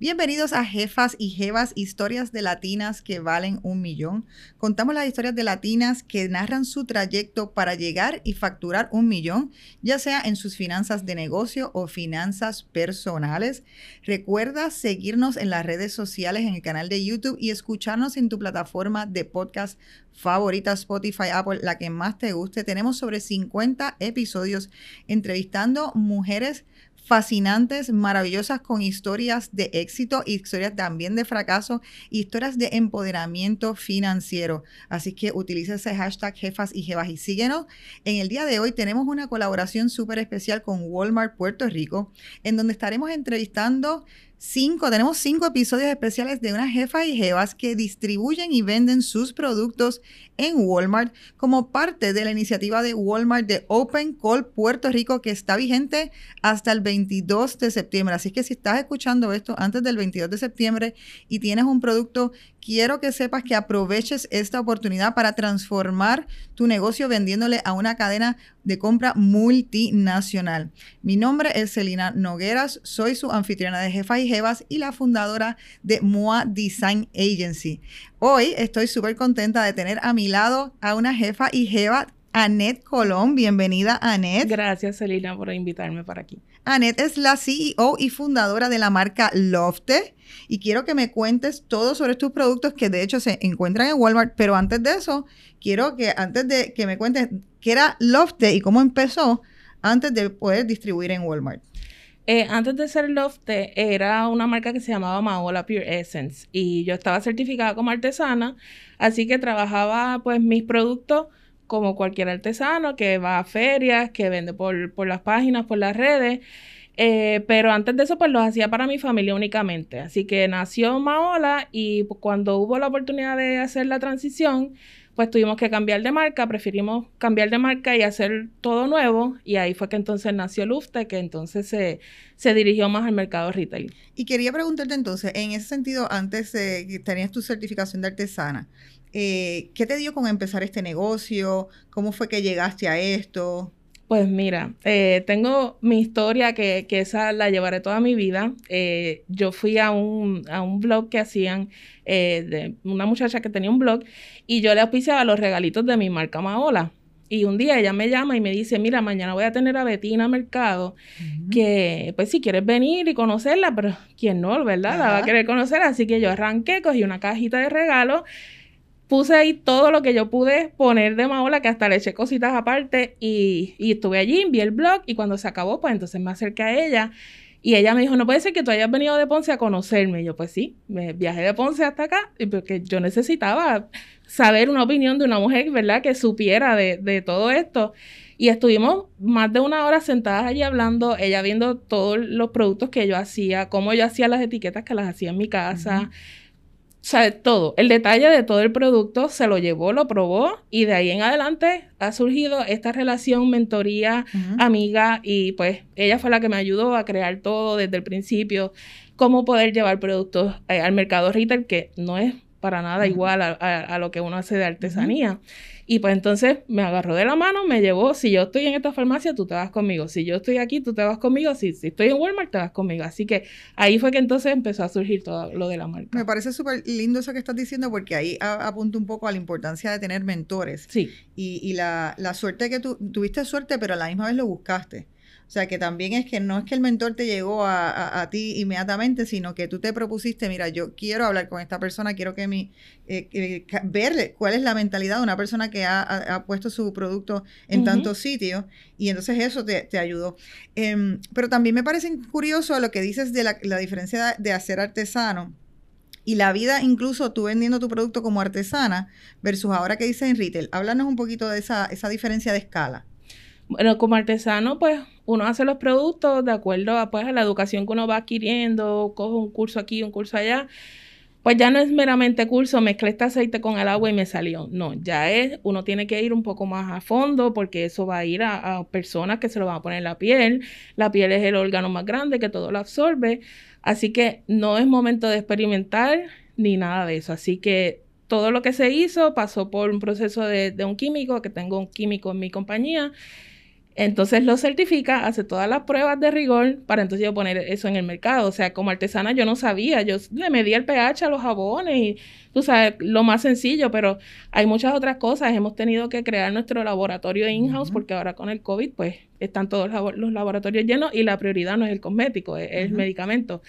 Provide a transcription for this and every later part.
Bienvenidos a Jefas y Jevas, historias de latinas que valen un millón. Contamos las historias de latinas que narran su trayecto para llegar y facturar un millón, ya sea en sus finanzas de negocio o finanzas personales. Recuerda seguirnos en las redes sociales, en el canal de YouTube y escucharnos en tu plataforma de podcast favorita, Spotify, Apple, la que más te guste. Tenemos sobre 50 episodios entrevistando mujeres fascinantes, maravillosas, con historias de éxito, historias también de fracaso, historias de empoderamiento financiero. Así que utiliza ese hashtag jefas y jevas y síguenos. En el día de hoy tenemos una colaboración súper especial con Walmart Puerto Rico, en donde estaremos entrevistando cinco, tenemos cinco episodios especiales de unas jefas y jevas que distribuyen y venden sus productos en Walmart como parte de la iniciativa de Walmart de Open Call Puerto Rico que está vigente hasta el 22 de septiembre. Así que si estás escuchando esto antes del 22 de septiembre y tienes un producto, quiero que sepas que aproveches esta oportunidad para transformar tu negocio vendiéndole a una cadena de compra multinacional. Mi nombre es Celina Nogueras, soy su anfitriona de Jefas y Jevas y la fundadora de MOA Design Agency. Hoy estoy súper contenta de tener a mi lado a una jefa y jeva Annette Colón. Bienvenida, Annette. Gracias, Celina, por invitarme para aquí. Annette es la CEO y fundadora de la marca Lofte. Y quiero que me cuentes todo sobre tus productos que de hecho se encuentran en Walmart. Pero antes de eso, quiero que antes de que me cuentes qué era Lofte y cómo empezó antes de poder distribuir en Walmart. Eh, antes de ser Lofte, era una marca que se llamaba Maola Pure Essence y yo estaba certificada como artesana, así que trabajaba pues mis productos como cualquier artesano que va a ferias, que vende por, por las páginas, por las redes. Eh, pero antes de eso, pues los hacía para mi familia únicamente. Así que nació Maola y cuando hubo la oportunidad de hacer la transición, pues tuvimos que cambiar de marca, preferimos cambiar de marca y hacer todo nuevo. Y ahí fue que entonces nació Lufte, que entonces se, se dirigió más al mercado retail. Y quería preguntarte entonces, en ese sentido, antes que tenías tu certificación de artesana, eh, ¿qué te dio con empezar este negocio? ¿Cómo fue que llegaste a esto? Pues mira, eh, tengo mi historia que, que, esa la llevaré toda mi vida. Eh, yo fui a un, a un blog que hacían eh, de una muchacha que tenía un blog y yo le auspiciaba los regalitos de mi marca Maola. Y un día ella me llama y me dice, mira, mañana voy a tener a Betina Mercado, que pues si quieres venir y conocerla, pero quién no, ¿verdad? La va a querer conocer. Así que yo arranqué, cogí una cajita de regalos puse ahí todo lo que yo pude poner de Maola, que hasta le eché cositas aparte y, y estuve allí, vi el blog y cuando se acabó, pues entonces me acerqué a ella y ella me dijo, no puede ser que tú hayas venido de Ponce a conocerme. Y yo, pues sí, me viajé de Ponce hasta acá porque yo necesitaba saber una opinión de una mujer, ¿verdad? Que supiera de, de todo esto. Y estuvimos más de una hora sentadas allí hablando, ella viendo todos los productos que yo hacía, cómo yo hacía las etiquetas que las hacía en mi casa. Sea, todo, el detalle de todo el producto se lo llevó, lo probó y de ahí en adelante ha surgido esta relación, mentoría, amiga y pues ella fue la que me ayudó a crear todo desde el principio, cómo poder llevar productos eh, al mercado retail que no es para nada igual a, lo que uno hace de artesanía. Y pues entonces me agarró de la mano, me llevó, si yo estoy en esta farmacia, tú te vas conmigo, si yo estoy aquí, tú te vas conmigo, si, si estoy en Walmart, te vas conmigo. Así que ahí fue que entonces empezó a surgir todo lo de la marca. Me parece súper lindo eso que estás diciendo porque ahí apunta un poco a la importancia de tener mentores. Sí. Y, y la, la suerte que tú, tuviste suerte, pero a la misma vez lo buscaste. O sea, que también es que no es que el mentor te llegó a, ti inmediatamente, sino que tú te propusiste, mira, yo quiero hablar con esta persona, quiero que mi, eh, verle cuál es la mentalidad de una persona que ha, puesto su producto en tantos sitios, y entonces eso te, ayudó. Em, pero también me parece curioso lo que dices de la, la diferencia de hacer artesano y la vida incluso tú vendiendo tu producto como artesana versus ahora que dices en retail. Háblanos un poquito de esa, esa diferencia de escala. Bueno, como artesano, pues uno hace los productos de acuerdo a, pues, a la educación que uno va adquiriendo, coge un curso aquí, un curso allá. Pues ya no es meramente curso, mezclé este aceite con el agua y me salió. No, ya es, uno tiene que ir un poco más a fondo porque eso va a ir a, personas que se lo van a poner en la piel. La piel es el órgano más grande que todo lo absorbe. Así que no es momento de experimentar ni nada de eso. Así que todo lo que se hizo pasó por un proceso de, de un químico, que tengo un químico en mi compañía, Entonces lo certifica, hace todas las pruebas de rigor para entonces yo poner eso en el mercado. O sea, como artesana yo no sabía, yo le medía el pH a los jabones y tú sabes, lo más sencillo, pero hay muchas otras cosas. Hemos tenido que crear nuestro laboratorio in-house porque ahora con el COVID pues están todos los laboratorios llenos y la prioridad no es el cosmético, es el medicamento.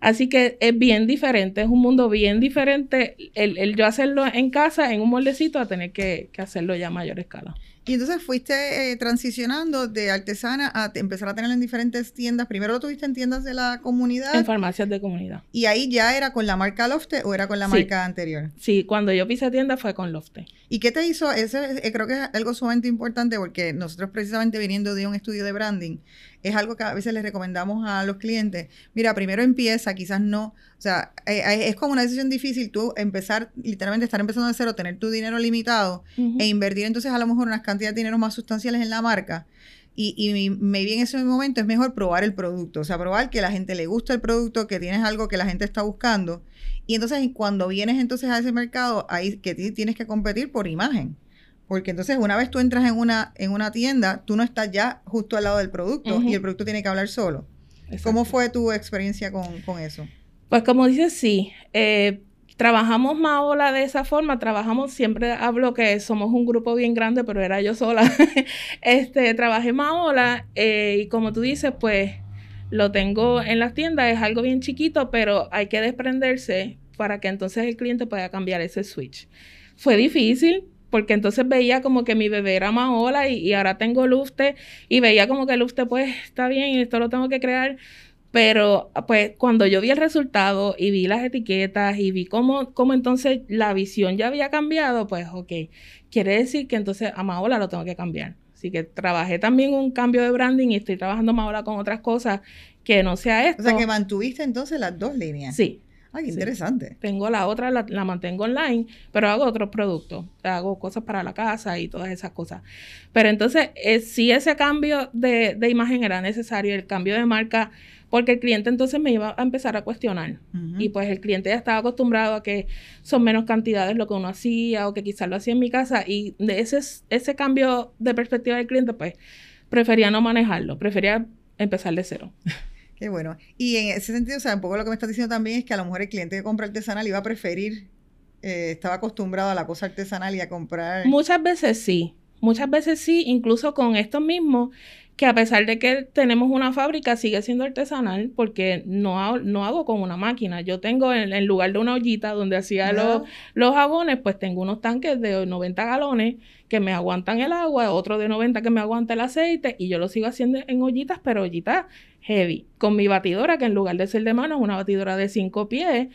Así que es bien diferente, es un mundo bien diferente el, yo hacerlo en casa, en un moldecito, a tener que, hacerlo ya a mayor escala. Y entonces fuiste eh, transicionando de artesana a empezar a tenerlo en diferentes tiendas. Primero lo tuviste en tiendas de la comunidad. En farmacias de comunidad. ¿Y ahí ya era con la marca Lofte o era con la marca anterior? Sí, cuando yo pise tienda fue con Lofte. ¿Y qué te hizo? Ese, eh, creo que es algo sumamente importante porque nosotros precisamente viniendo de un estudio de branding, es algo que a veces les recomendamos a los clientes. Mira, primero empieza, quizás no. O sea, eh, eh, es como una decisión difícil tú empezar, literalmente estar empezando de cero, tener tu dinero limitado e invertir entonces a lo mejor unas cantidades de dinero más sustanciales en la marca. Y, y maybe en ese momento es mejor probar el producto, o sea, probar que la gente le gusta el producto, que tienes algo que la gente está buscando. Y entonces cuando vienes entonces a ese mercado, ahí que tienes que competir por imagen. Porque entonces una vez tú entras en una, en una tienda, tú no estás ya justo al lado del producto y el producto tiene que hablar solo. ¿Cómo fue tu experiencia con, eso? Pues como dices, sí. Eh, trabajamos Maola de esa forma, trabajamos, siempre hablo que somos un grupo bien grande, pero era yo sola. este, trabajé Maola eh, y como tú dices, pues lo tengo en las tiendas, es algo bien chiquito, pero hay que desprenderse para que entonces el cliente pueda cambiar ese switch. Fue difícil, porque entonces veía como que mi bebé era Maola y, y ahora tengo Lufte y veía como que Lufte pues está bien y esto lo tengo que crear. Pero pues cuando yo vi el resultado y vi las etiquetas y vi cómo, cómo entonces la visión ya había cambiado, pues ok, quiere decir que entonces a Maola lo tengo que cambiar. Así que trabajé también un cambio de branding y estoy trabajando Maola con otras cosas que no sea esto. O sea que mantuviste entonces las dos líneas. Sí, Ay, interesante. Tengo la otra, la, mantengo online, pero hago otros productos. Hago cosas para la casa y todas esas cosas. Pero entonces, eh, si ese cambio de, imagen era necesario, el cambio de marca, porque el cliente entonces me iba a empezar a cuestionar. Y pues el cliente ya estaba acostumbrado a que son menos cantidades lo que uno hacía o que quizás lo hacía en mi casa. Y de ese, ese cambio de perspectiva del cliente, pues prefería no manejarlo, prefería empezar de cero. Qué bueno. Y en ese sentido, o sea, un poco lo que me estás diciendo también es que a lo mejor el cliente que compra artesanal iba a preferir, eh, estaba acostumbrado a la cosa artesanal y a comprar. Muchas veces sí, muchas veces sí, incluso con esto mismo, que a pesar de que tenemos una fábrica, sigue siendo artesanal porque no, no hago con una máquina. Yo tengo en, lugar de una ollita donde hacía los, los jabones, pues tengo unos tanques de 90 galones que me aguantan el agua, otro de 90 que me aguanta el aceite y yo lo sigo haciendo en ollitas, pero ollitas heavy. Con mi batidora, que en lugar de ser de mano es una batidora de 5 pies,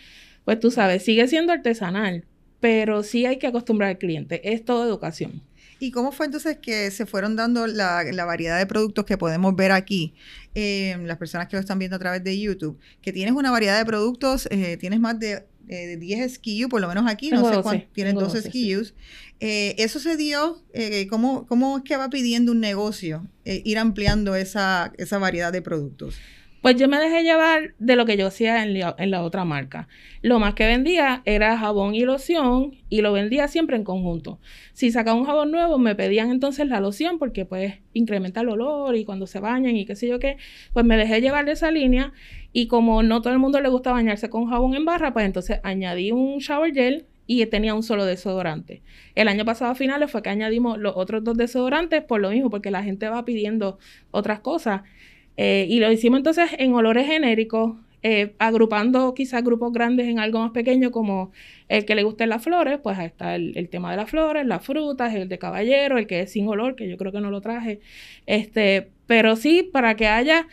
pues tú sabes, sigue siendo artesanal, pero sí hay que acostumbrar al cliente. Es todo educación. ¿Y cómo fue entonces que se fueron dando la, variedad de productos que podemos ver aquí? Eh, las personas que lo están viendo a través de YouTube, que tienes una variedad de productos, eh, tienes más de, 10 eh, SKU, por lo menos aquí, no sé cuántos, tienes 12, SKUs. eso se dio, ¿cómo, ¿cómo es que va pidiendo un negocio ir ampliando esa, esa variedad de productos? Pues yo me dejé llevar de lo que yo hacía en la, otra marca. Lo más que vendía era jabón y loción y lo vendía siempre en conjunto. Si sacaba un jabón nuevo, me pedían entonces la loción porque pues incrementa el olor y cuando se bañan y qué sé yo qué, pues me dejé llevar de esa línea y como no todo el mundo le gusta bañarse con jabón en barra, pues entonces añadí un shower gel y tenía un solo desodorante. El año pasado a finales fue que añadimos los otros dos desodorantes por lo mismo, porque la gente va pidiendo otras cosas. Eh, y lo hicimos entonces en olores genéricos, eh, agrupando quizás grupos grandes en algo más pequeño como el que le gusten las flores, pues ahí está el, tema de las flores, las frutas, el de caballero, el que es sin olor, que yo creo que no lo traje. Este, pero sí, para que haya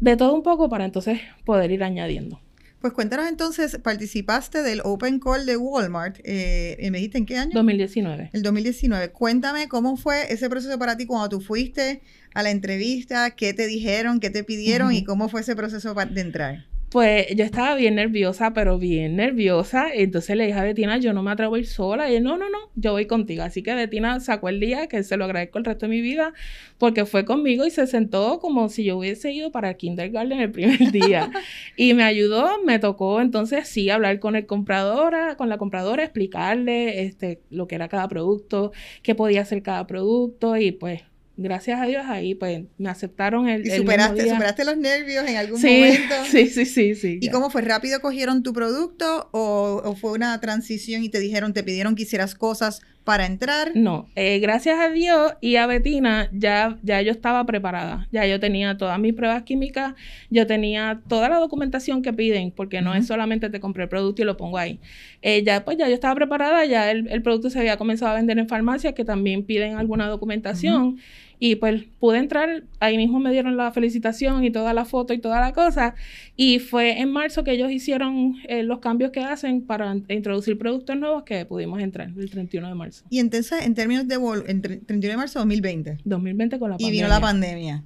de todo un poco para entonces poder ir añadiendo. Pues cuéntanos entonces, participaste del Open Call de Walmart, eh, ¿me dijiste en qué año? 2019. El 2019. Cuéntame cómo fue ese proceso para ti cuando tú fuiste a la entrevista, qué te dijeron, qué te pidieron y cómo fue ese proceso de entrar. Pues yo estaba bien nerviosa, pero bien nerviosa. Entonces le dije a Betina, yo no me atrevo a ir sola. Y él, no, no, no, yo voy contigo. Así que Betina sacó el día, que se lo agradezco el resto de mi vida, porque fue conmigo y se sentó como si yo hubiese ido para el kindergarten el primer día. y me ayudó, me tocó entonces sí hablar con el compradora, con la compradora, explicarle este, lo que era cada producto, qué podía hacer cada producto y pues gracias a Dios ahí pues me aceptaron el, ¿Y el superaste, mismo día. superaste los nervios en algún Sí, momento? sí, sí, sí, sí. ¿Y ya. cómo fue? ¿Rápido cogieron tu producto o, o fue una transición y te dijeron, te pidieron que hicieras cosas para entrar? No, eh, gracias a Dios y a Betina ya, ya yo estaba preparada. Ya yo tenía todas mis pruebas químicas, yo tenía toda la documentación que piden, porque no Ujú. es solamente te compré el producto y lo pongo ahí. Eh, ya pues ya yo estaba preparada, ya el, el producto se había comenzado a vender en farmacias que también piden alguna documentación. Y pues pude entrar, ahí mismo me dieron la felicitación y toda la foto y toda la cosa. Y fue en marzo que ellos hicieron eh, los cambios que hacen para introducir productos nuevos que pudimos entrar, el 31 de marzo. Y entonces, en términos de en tre- 31 de marzo de 2020, 2020 con la y pandemia. vino la pandemia.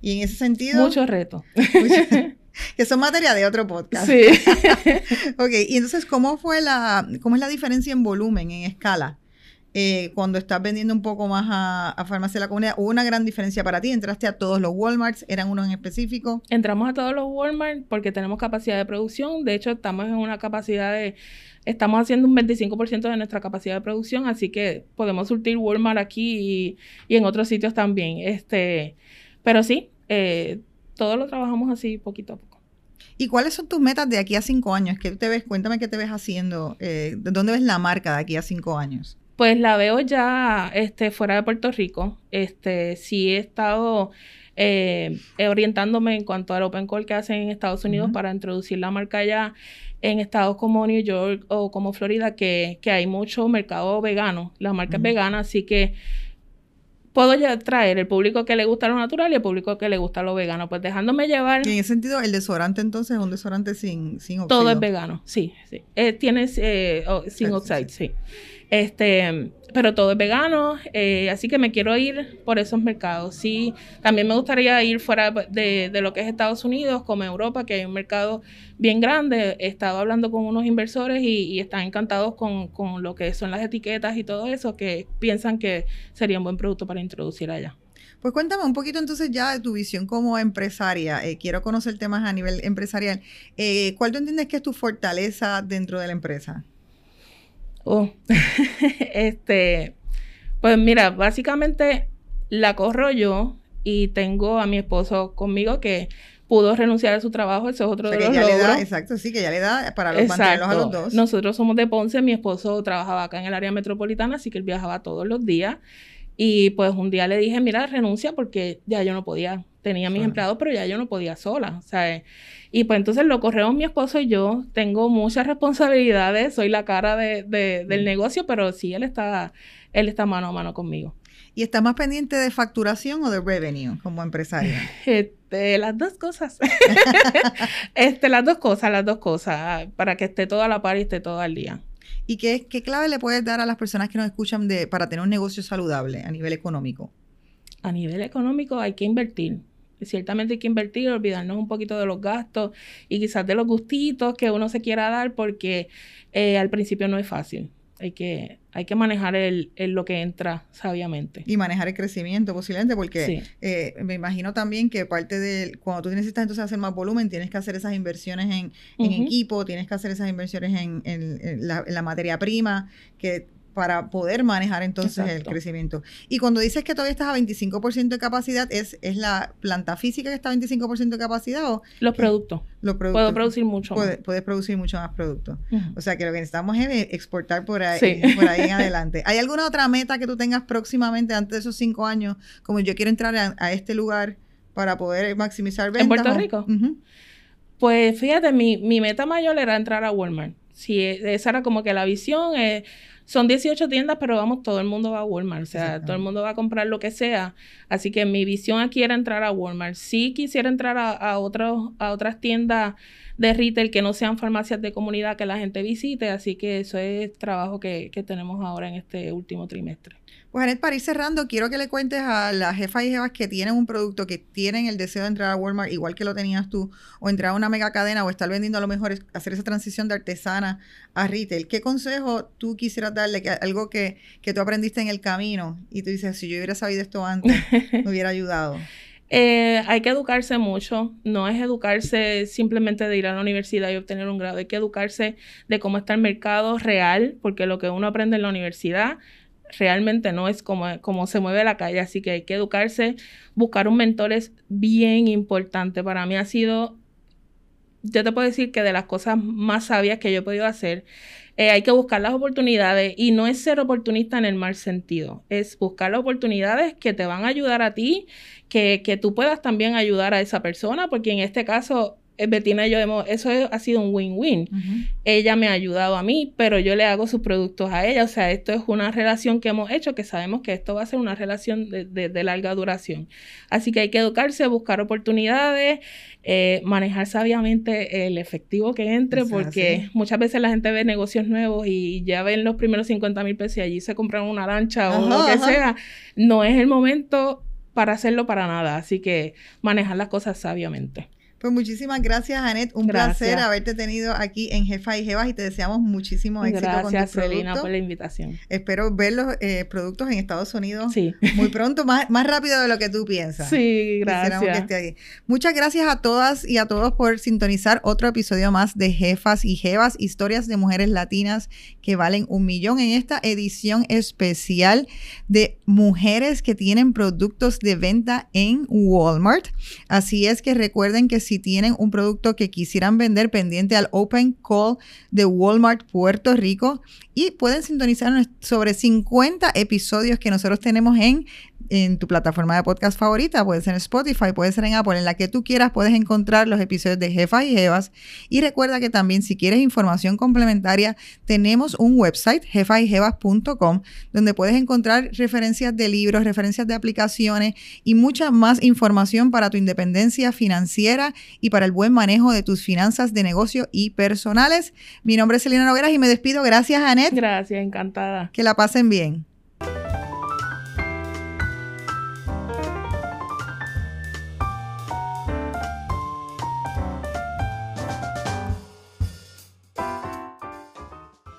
Y en ese sentido, Muchos retos. que son materia de otro podcast. Sí. Ok, y entonces, ¿cómo fue la, cómo es la diferencia en volumen, en escala? Eh, cuando estás vendiendo un poco más a, a farmacia de la comunidad, ¿hubo una gran diferencia para ti? ¿Entraste a todos los Walmarts? ¿Eran unos en específico? Entramos a todos los Walmart porque tenemos capacidad de producción. De hecho, estamos en una capacidad de... Estamos haciendo un 25% de nuestra capacidad de producción, así que podemos surtir Walmart aquí y, y en otros sitios también. Este, pero sí, eh, todo lo trabajamos así poquito a poco. ¿Y cuáles son tus metas de aquí a cinco años? ¿Qué te ves? Cuéntame qué te ves haciendo. eh, ¿de ¿Dónde ves la marca de aquí a cinco años? Pues la veo ya este, fuera de Puerto Rico. Este, sí he estado eh, orientándome en cuanto al Open Call que hacen en Estados Unidos para introducir la marca allá en estados como New York o como Florida, que, que hay mucho mercado vegano. La marca es Ujú. vegana, así que puedo ya traer el público que le gusta lo natural y el público que le gusta lo vegano. Pues dejándome llevar. Y en ese sentido, el desodorante entonces es un desodorante sin, sin óxido. Todo es vegano, sí, sí. Eh, tienes eh, oh, sin Sí, sí, oxide, sí. Este, pero todo es vegano, eh, así que me quiero ir por esos mercados. Sí, también me gustaría ir fuera de, de lo que es Estados Unidos, como Europa, que hay un mercado bien grande. He estado hablando con unos inversores y, están encantados con, con lo que son las etiquetas y todo eso, que piensan que sería un buen producto para introducir allá. Pues cuéntame un poquito entonces ya de tu visión como empresaria. Eh, quiero conocer temas a nivel empresarial. Eh, ¿Cuál tú entiendes que es tu fortaleza dentro de la empresa? Oh, este, pues mira, básicamente la corro yo y tengo a mi esposo conmigo que pudo renunciar a su trabajo, eso es otro O sea, de los le da, logros. exacto, sí, que ya le da para los, mantenerlos a los Exacto. dos. Nosotros somos de Ponce, mi esposo trabajaba acá en el área metropolitana, así que él viajaba todos los días. Y pues un día le dije, mira, renuncia porque ya yo no podía, tenía mis empleados, pero ya yo no podía sola, ¿sabes? Y pues entonces lo corremos mi esposo y yo, tengo muchas responsabilidades, soy la cara de, de- del Mm. negocio, pero sí, él está, él está mano a mano conmigo. ¿Y estás más pendiente de facturación o de revenue como empresaria? Este, las dos cosas. este, las dos cosas, las dos cosas, para que esté todo a la par y esté todo al día. ¿Y qué, qué clave le puedes dar a las personas que nos escuchan de, para tener un negocio saludable a nivel económico? a nivel económico hay que invertir. Ciertamente hay que invertir, olvidarnos un poquito de los gastos y quizás de los gustitos que uno se quiera dar porque eh, al principio no es fácil. Hay que, hay que manejar el, el lo que entra sabiamente. Y manejar el crecimiento posiblemente, porque Sí. eh, me imagino también que parte de cuando tú necesitas entonces hacer más volumen, tienes que hacer esas inversiones en, en equipo, tienes que hacer esas inversiones en, en- en la, en la materia prima, que para poder manejar entonces el crecimiento. Y cuando dices que todavía estás a 25% de capacidad, ¿es, ¿es la planta física que está a 25% de capacidad o Los productos. los productos? Puedo producir mucho más. Puede- puedes producir mucho más productos. O sea que lo que necesitamos es exportar por ahí, Sí. por ahí en adelante. ¿Hay alguna otra meta que tú tengas próximamente antes de esos cinco años? Como yo quiero entrar a, a este lugar para poder maximizar ventas. Puerto o- Rico? Pues fíjate, mi, mi meta mayor era entrar a Walmart. Sí, e- esa era como que la visión. eh, son 18 tiendas, pero vamos, todo el mundo va a Walmart. O sea, todo el mundo va a comprar lo que sea. Así que mi visión aquí era entrar a Walmart. Sí quisiera entrar a, a, otros, a otras tiendas de retail que no sean farmacias de comunidad que la gente visite. Así que eso es trabajo que, que tenemos ahora en este último trimestre. Pues Anet, para ir cerrando, quiero que le cuentes a las jefas y jefas que tienen un producto, que tienen el deseo de entrar a Walmart igual que lo tenías tú, o entrar a una mega cadena, o estar vendiendo a lo mejor, hacer esa transición de artesana a retail. ¿Qué consejo tú quisieras darle? Que, algo que, que tú aprendiste en el camino y tú dices, si yo hubiera sabido esto antes, me hubiera ayudado. Eh, hay que educarse mucho, no es educarse simplemente de ir a la universidad y obtener un grado, hay que educarse de cómo está el mercado real, porque lo que uno aprende en la universidad realmente no es como, como se mueve la calle, así que hay que educarse, buscar un mentor es bien importante. Para mí ha sido, yo te puedo decir que de las cosas más sabias que yo he podido hacer, eh, hay que buscar las oportunidades y no es ser oportunista en el mal sentido, es buscar las oportunidades que te van a ayudar a ti, que, que tú puedas también ayudar a esa persona, porque en este caso eh, Betina y yo hemos, eso ha sido un win-win. Ella me ha ayudado a mí, pero yo le hago sus productos a ella. O sea, esto es una relación que hemos hecho, que sabemos que esto va a ser una relación de, larga duración. Así que hay que educarse, buscar oportunidades, eh, manejar sabiamente el efectivo que entre, porque muchas veces la gente ve negocios nuevos y ya ven los primeros 50 mil pesos y allí se compran una lancha o lo que sea. No es el momento para hacerlo para nada. Así que manejar las cosas sabiamente. Pues muchísimas gracias, Anet. Un placer haberte tenido aquí en Jefa y Jevas y te deseamos muchísimo éxito con Gracias, Selena, por la invitación. Espero ver los eh, productos en Estados Unidos muy pronto, más, más rápido de lo que tú piensas. Sí, gracias. Muchas gracias a todas y a todos por sintonizar otro episodio más de Jefas y Jevas, historias de mujeres latinas que valen un millón en esta edición especial de mujeres que tienen productos de venta en Walmart. Así es que recuerden que si si tienen un producto que quisieran vender pendiente al Open Call de Walmart Puerto Rico y pueden sintonizar sobre 50 episodios que nosotros tenemos en en tu plataforma de podcast favorita, puede ser en Spotify, puede ser en Apple, en la que tú quieras puedes encontrar los episodios de Jefas y Jevas. Y recuerda que también si quieres información complementaria, tenemos un website, jefasyjevas.com, donde puedes encontrar referencias de libros, referencias de aplicaciones y mucha más información para tu independencia financiera y para el buen manejo de tus finanzas de negocio y personales. Mi nombre es Selena Nogueras y me despido. Gracias, Anet. Gracias, encantada. Que la pasen bien.